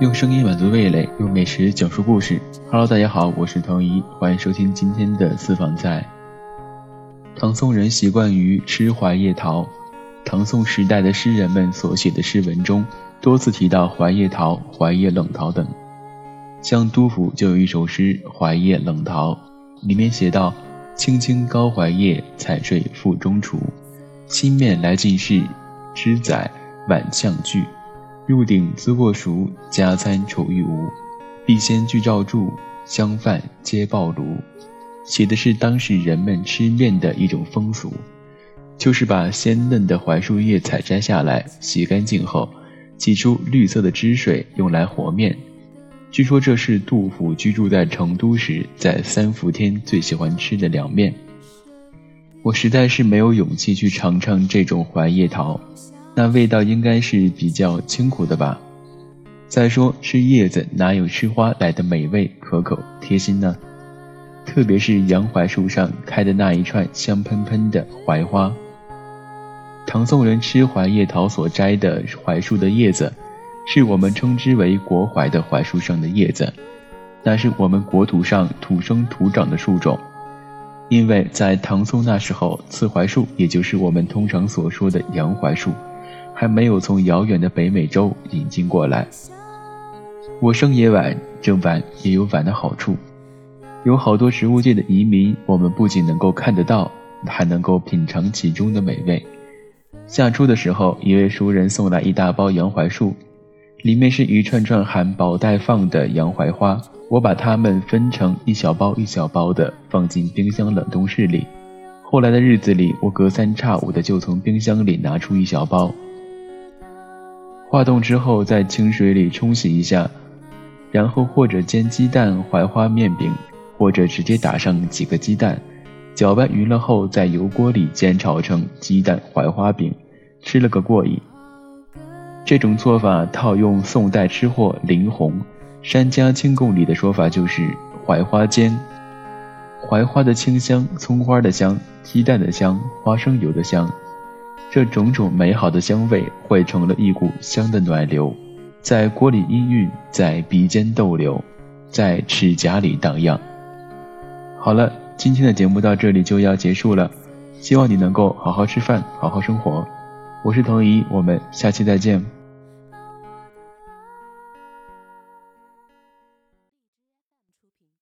用声音满足味蕾，用美食讲述故事。Hello，大家好，我是唐怡，欢迎收听今天的私房菜。唐宋人习惯于吃怀叶桃，唐宋时代的诗人们所写的诗文中多次提到怀叶桃、怀叶冷桃等。像杜甫就有一首诗《怀叶冷桃》，里面写道：“青青高怀叶，采睡腹中雏。新面来进士，知载晚相聚。”入鼎滋过熟，加餐愁欲无。必先具照柱，香饭皆爆炉。写的是当时人们吃面的一种风俗，就是把鲜嫩的槐树叶采摘下来，洗干净后，挤出绿色的汁水，用来和面。据说这是杜甫居住在成都时，在三伏天最喜欢吃的凉面。我实在是没有勇气去尝尝这种槐叶桃。那味道应该是比较清苦的吧。再说吃叶子哪有吃花来的美味可口贴心呢？特别是洋槐树上开的那一串香喷喷的槐花。唐宋人吃槐叶桃所摘的槐树的叶子，是我们称之为国槐的槐树上的叶子，那是我们国土上土生土长的树种。因为在唐宋那时候，刺槐树也就是我们通常所说的洋槐树。还没有从遥远的北美洲引进过来。我生也晚，正晚也有晚的好处。有好多植物界的移民，我们不仅能够看得到，还能够品尝其中的美味。夏初的时候，一位熟人送来一大包洋槐树，里面是一串串含宝带放的洋槐花。我把它们分成一小包一小包的放进冰箱冷冻室里。后来的日子里，我隔三差五的就从冰箱里拿出一小包。化冻之后，在清水里冲洗一下，然后或者煎鸡蛋槐花面饼，或者直接打上几个鸡蛋，搅拌匀了后，在油锅里煎炒成鸡蛋槐花饼，吃了个过瘾。这种做法套用宋代吃货林洪《山家清供》里的说法，就是槐花煎。槐花的清香，葱花的香，鸡蛋的香，花生油的香。这种种美好的香味汇成了一股香的暖流，在锅里氤氲，在鼻尖逗留，在齿颊里荡漾。好了，今天的节目到这里就要结束了，希望你能够好好吃饭，好好生活。我是童怡，我们下期再见。